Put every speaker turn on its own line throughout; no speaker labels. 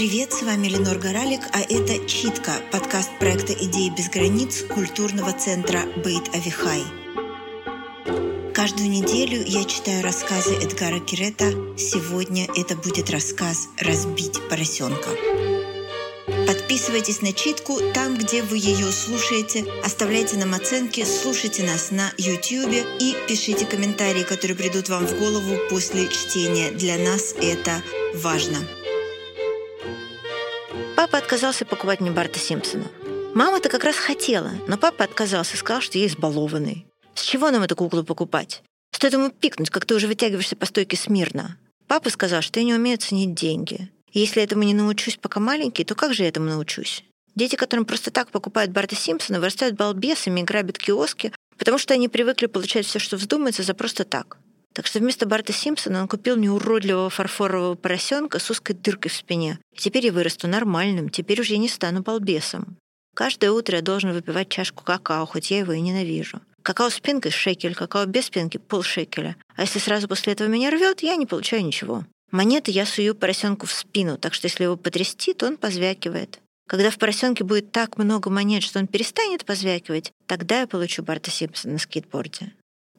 Привет, с вами Ленор Горалик, а это «Читка» — подкаст проекта «Идеи без границ» культурного центра «Бейт Авихай». Каждую неделю я читаю рассказы Эдгара Кирета. Сегодня это будет рассказ «Разбить поросенка». Подписывайтесь на читку там, где вы ее слушаете, оставляйте нам оценки, слушайте нас на YouTube и пишите комментарии, которые придут вам в голову после чтения. Для нас это важно.
Папа отказался покупать мне Барта Симпсона. Мама-то как раз хотела, но папа отказался, сказал, что я избалованный. С чего нам эту куклу покупать? Стоит ему пикнуть, как ты уже вытягиваешься по стойке смирно. Папа сказал, что я не умею ценить деньги. Если этому не научусь, пока маленький, то как же я этому научусь? Дети, которым просто так покупают Барта Симпсона, вырастают балбесами и грабят киоски, потому что они привыкли получать все, что вздумается, за просто так. Так что вместо Барта Симпсона он купил мне уродливого фарфорового поросенка с узкой дыркой в спине. Теперь я вырасту нормальным, теперь уже я не стану балбесом. Каждое утро я должен выпивать чашку какао, хоть я его и ненавижу. Какао с пенкой — шекель, какао без пенки — полшекеля. А если сразу после этого меня рвет, я не получаю ничего. Монеты я сую поросенку в спину, так что если его потрясти, то он позвякивает. Когда в поросенке будет так много монет, что он перестанет позвякивать, тогда я получу Барта Симпсона на скейтборде.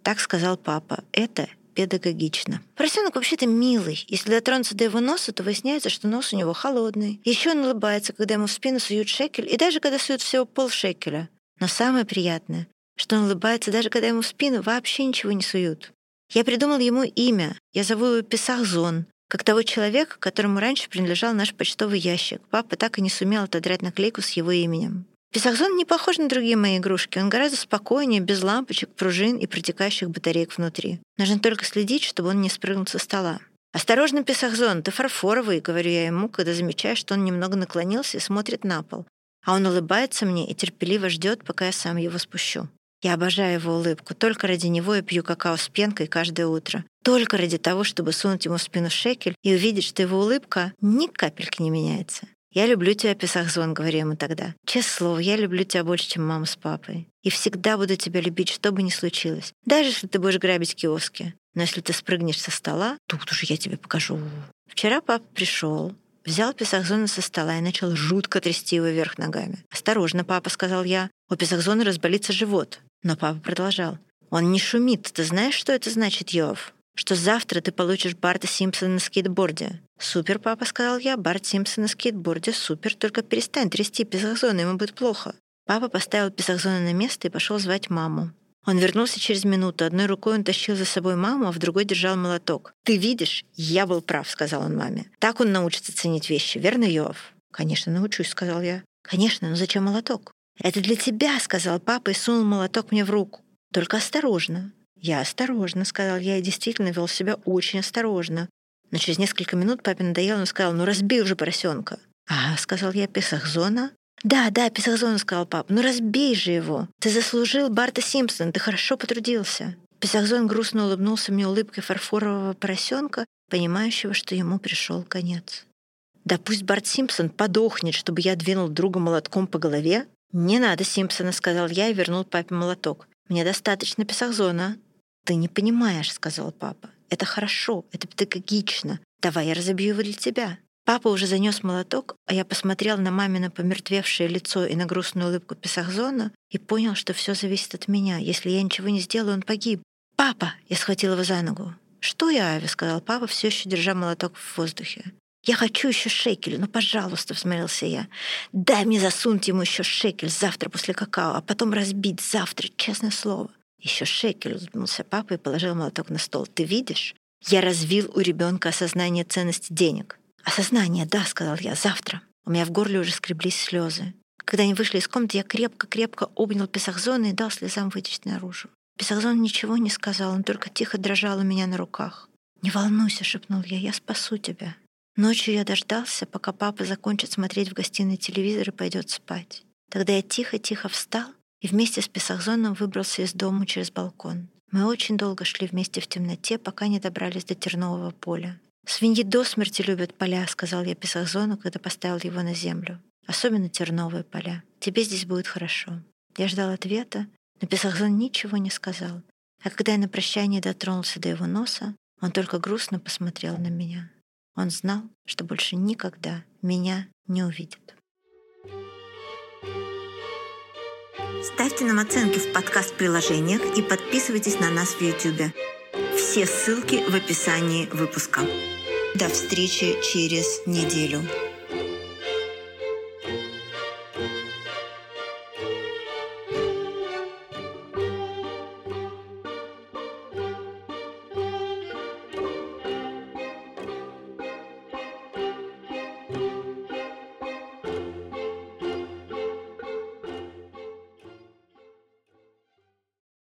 Так сказал папа. Это педагогично. Поросенок вообще-то милый. Если дотронуться до его носа, то выясняется, что нос у него холодный. Еще он улыбается, когда ему в спину суют шекель, и даже когда суют всего полшекеля. Но самое приятное, что он улыбается, даже когда ему в спину вообще ничего не суют. Я придумал ему имя. Я зову его Песахзон, как того человека, которому раньше принадлежал наш почтовый ящик. Папа так и не сумел отодрать наклейку с его именем. Песахзон не похож на другие мои игрушки. Он гораздо спокойнее, без лампочек, пружин и протекающих батареек внутри. Нужно только следить, чтобы он не спрыгнул со стола. «Осторожно, Песахзон, ты фарфоровый», — говорю я ему, когда замечаю, что он немного наклонился и смотрит на пол. А он улыбается мне и терпеливо ждет, пока я сам его спущу. Я обожаю его улыбку. Только ради него я пью какао с пенкой каждое утро. Только ради того, чтобы сунуть ему в спину шекель и увидеть, что его улыбка ни капельки не меняется. «Я люблю тебя, Песахзон», — говорю ему тогда. «Честное слово, я люблю тебя больше, чем мама с папой. И всегда буду тебя любить, что бы ни случилось. Даже если ты будешь грабить киоски. Но если ты спрыгнешь со стола, тут уже я тебе покажу». Вчера папа пришел, взял Песахзона со стола и начал жутко трясти его вверх ногами. «Осторожно, папа», — сказал я. «У Песахзона разболится живот». Но папа продолжал. «Он не шумит. Ты знаешь, что это значит, Йов?» Что завтра ты получишь Барта Симпсона на скейтборде. «Супер, папа», — сказал я, Барт Симпсон на скейтборде, супер, только перестань трясти Песахзона, ему будет плохо. Папа поставил Песахзона на место и пошел звать маму. Он вернулся через минуту. Одной рукой он тащил за собой маму, а в другой держал молоток. «Ты видишь, я был прав», — сказал он маме. «Так он научится ценить вещи, верно, Йоав?» «Конечно, научусь», — сказал я. «Конечно, но зачем молоток?» «Это для тебя», — сказал папа и сунул молоток мне в руку. «Только осторожно». «Я осторожно», — сказал я, и действительно вел себя очень осторожно. Но через несколько минут папе надоело, он сказал, «Ну разбей уже поросенка». «А», — сказал я, — «Песахзона?» «Да, да, Песахзона», — сказал папа. «Ну разбей же его! Ты заслужил Барта Симпсона, ты хорошо потрудился». Песахзон грустно улыбнулся мне улыбкой фарфорового поросенка, понимающего, что ему пришел конец. «Да пусть Барт Симпсон подохнет, чтобы я двинул друга молотком по голове». «Не надо Симпсона», — сказал я и вернул папе молоток. «Мне достаточно Песахзона». «Ты не понимаешь», — сказал папа. «Это хорошо, это педагогично. Давай я разобью его для тебя». Папа уже занес молоток, а я посмотрел на мамино помертвевшее лицо и на грустную улыбку Песахзона и понял, что все зависит от меня. Если я ничего не сделаю, он погиб. «Папа!» — я схватил его за ногу. «Что я, Ави?» — сказал папа, все еще держа молоток в воздухе. «Я хочу еще шекель, ну, пожалуйста», — взмолился я. «Дай мне засунуть ему еще шекель завтра после какао, а потом разбить завтра, честное слово». Еще шекель, улыбнулся папа и положил молоток на стол. «Ты видишь? Я развил у ребенка осознание ценности денег». «Осознание, да», — сказал я, — «завтра». У меня в горле уже скреблись слезы. Когда они вышли из комнаты, я крепко-крепко обнял Песахзона и дал слезам вытечь наружу. Песахзон ничего не сказал, он только тихо дрожал у меня на руках. «Не волнуйся», — шепнул я, — «я спасу тебя». Ночью я дождался, пока папа закончит смотреть в гостиной телевизор и пойдет спать. Тогда я тихо-тихо встал и вместе с Песахзоном выбрался из дома через балкон. Мы очень долго шли вместе в темноте, пока не добрались до тернового поля. «Свиньи до смерти любят поля», — сказал я Песахзону, когда поставил его на землю. «Особенно терновые поля. Тебе здесь будет хорошо». Я ждал ответа, но Песахзон ничего не сказал. А когда я на прощание дотронулся до его носа, он только грустно посмотрел на меня. Он знал, что больше никогда меня не увидит.
Ставьте нам оценки в подкаст-приложениях и подписывайтесь на нас в YouTube. Все ссылки в описании выпуска. До встречи через неделю.